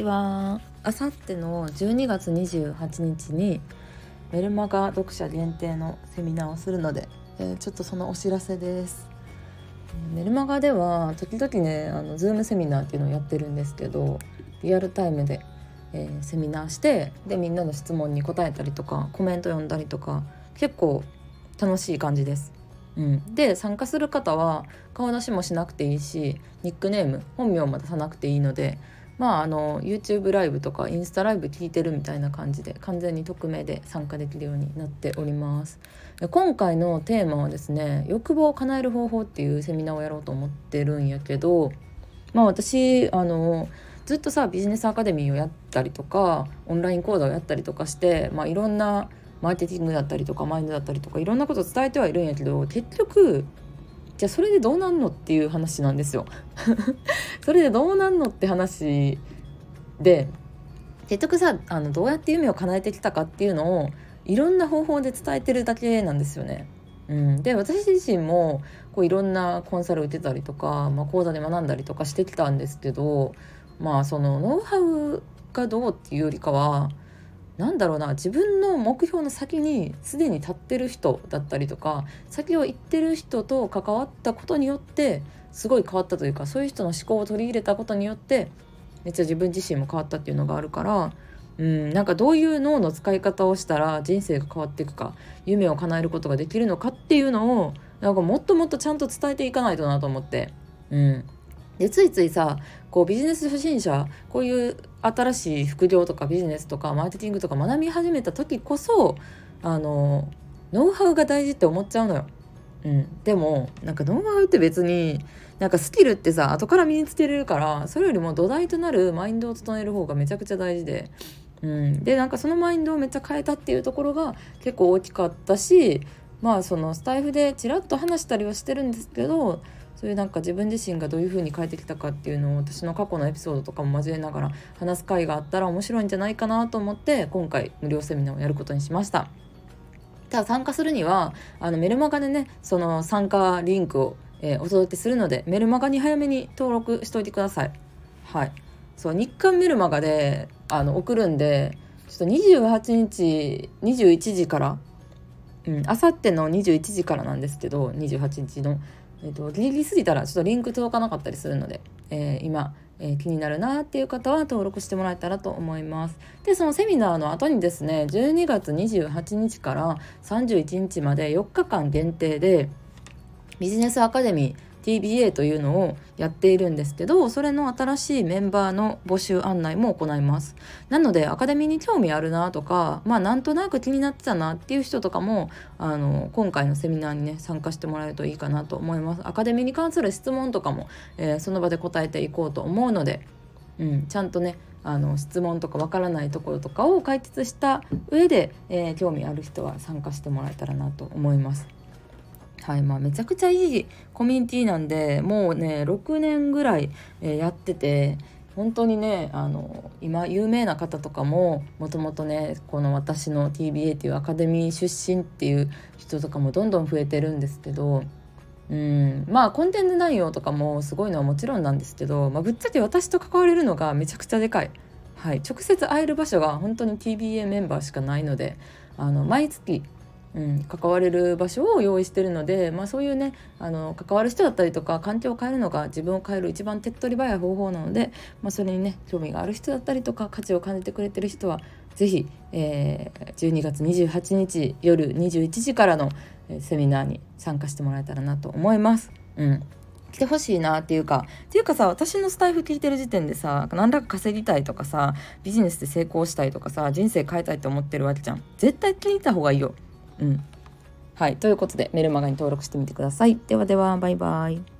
ちは。あさっての12月28日にメルマガ読者限定のセミナーをするので、えー、ちょっとそのお知らせです。メルマガでは時々ねあのズームセミナーっていうのをやってるんですけどリアルタイムで、えー、セミナーしてでみんなの質問に答えたりとかコメント読んだりとか結構楽しい感じです。うん、で参加する方は顔出しもしなくていいしニックネーム本名も出さなくていいのでまああの YouTube ライブとかインスタライブ聞いてるみたいな感じで完全に匿名で参加できるようになっております。今回のテーマはですね欲望を叶える方法っていうセミナーをやろうと思ってるんやけどまあ私あのずっとさビジネスアカデミーをやったりとかオンライン講座をやったりとかして、まあ、いろんなマーケティングだったりとかマインドだったりとかいろんなこと伝えてはいるんやけど結局じゃあそれでどうなんのっていう話なんですよ。それでどうなんのって話で結局さあのどうやって夢を叶えてきたかっていうのをいろんな方法で伝えてるだけなんですよね。うん、で私自身もこういろんなコンサル受けたりとか、まあ、講座で学んだりとかしてきたんですけどまあそのノウハウがどうっていうよりかはなんだろうな自分の目標の先にすでに立ってる人だったりとか先を行ってる人と関わったことによってすごい変わったというかそういう人の思考を取り入れたことによってめっちゃ自分自身も変わったっていうのがあるからうんなんかどういう脳の使い方をしたら人生が変わっていくか夢を叶えることができるのかっていうのをなんかもっともっとちゃんと伝えていかないとなと思って。うんでついついさこうビジネス初心者こういう新しい副業とかビジネスとかマーケティングとか学び始めた時こそあのノウハウが大事って思っちゃうのよ。うん、でもなんかノウハウって別になんかスキルってさ後から身につけれるからそれよりも土台となるマインドを整える方がめちゃくちゃ大事で、うん、でなんかそのマインドをめっちゃ変えたっていうところが結構大きかったしまあそのスタイフでちらっと話したりはしてるんですけどそういうなんか自分自身がどういう風に変えてきたかっていうのを私の過去のエピソードとかも交えながら話す回があったら面白いんじゃないかなと思って今回無料セミナーをやることにしました。ただ参加するにはあのメルマガでねその参加リンクを、えー、お届けするのでメルマガに早めに登録しておいてください。はいそう日刊メルマガであの送るんでちょっと28日21時からあさっての21時からなんですけど28日のえーと、ギリギリ過ぎたらちょっとリンク届かなかったりするので、えー、今、えー、気になるなっていう方は登録してもらえたらと思います。でそのセミナーの後にですね12月28日から31日まで4日間限定でビジネスアカデミー TBA というのをやっているんですけどそれの新しいメンバーの募集案内も行いますなのでアカデミーに興味あるなとかまあなんとなく気になってたなっていう人とかもあの今回のセミナーにね参加してもらえるといいかなと思いますアカデミーに関する質問とかも、えー、その場で答えていこうと思うので、うん、ちゃんとねあの質問とかわからないところとかを解決した上で、えー、興味ある人は参加してもらえたらなと思います。はいまあ、めちゃくちゃいいコミュニティなんでもうね6年ぐらい、え、やってて本当にねあの今有名な方とかももともとねこの私の TBA っていうアカデミー出身っていう人とかもどんどん増えてるんですけどうんまあコンテンツ内容とかもすごいのはもちろんなんですけど、まあ、ぶっちゃけ私と関われるのがめちゃくちゃでかい。はい、直接会える場所が本当に TBA メンバーしかないのであの毎月うん、関われる場所を用意してるので、まあ、そういうねあの関わる人だったりとか環境を変えるのが自分を変える一番手っ取り早い方法なので、まあ、それにね興味がある人だったりとか価値を感じてくれてる人は是非、えー、12月28日夜21時からのセミナーに参加してもらえたらなと思います。うん。来てほしいなっていうかっていうかさ私のスタイフ聞いてる時点でさ何らか稼ぎたいとかさビジネスで成功したいとかさ人生変えたいと思ってるわけじゃん。絶対聞いた方がいいよ。うん。はい。ということで、メルマガに登録してみてください。ではでは、バイバイ。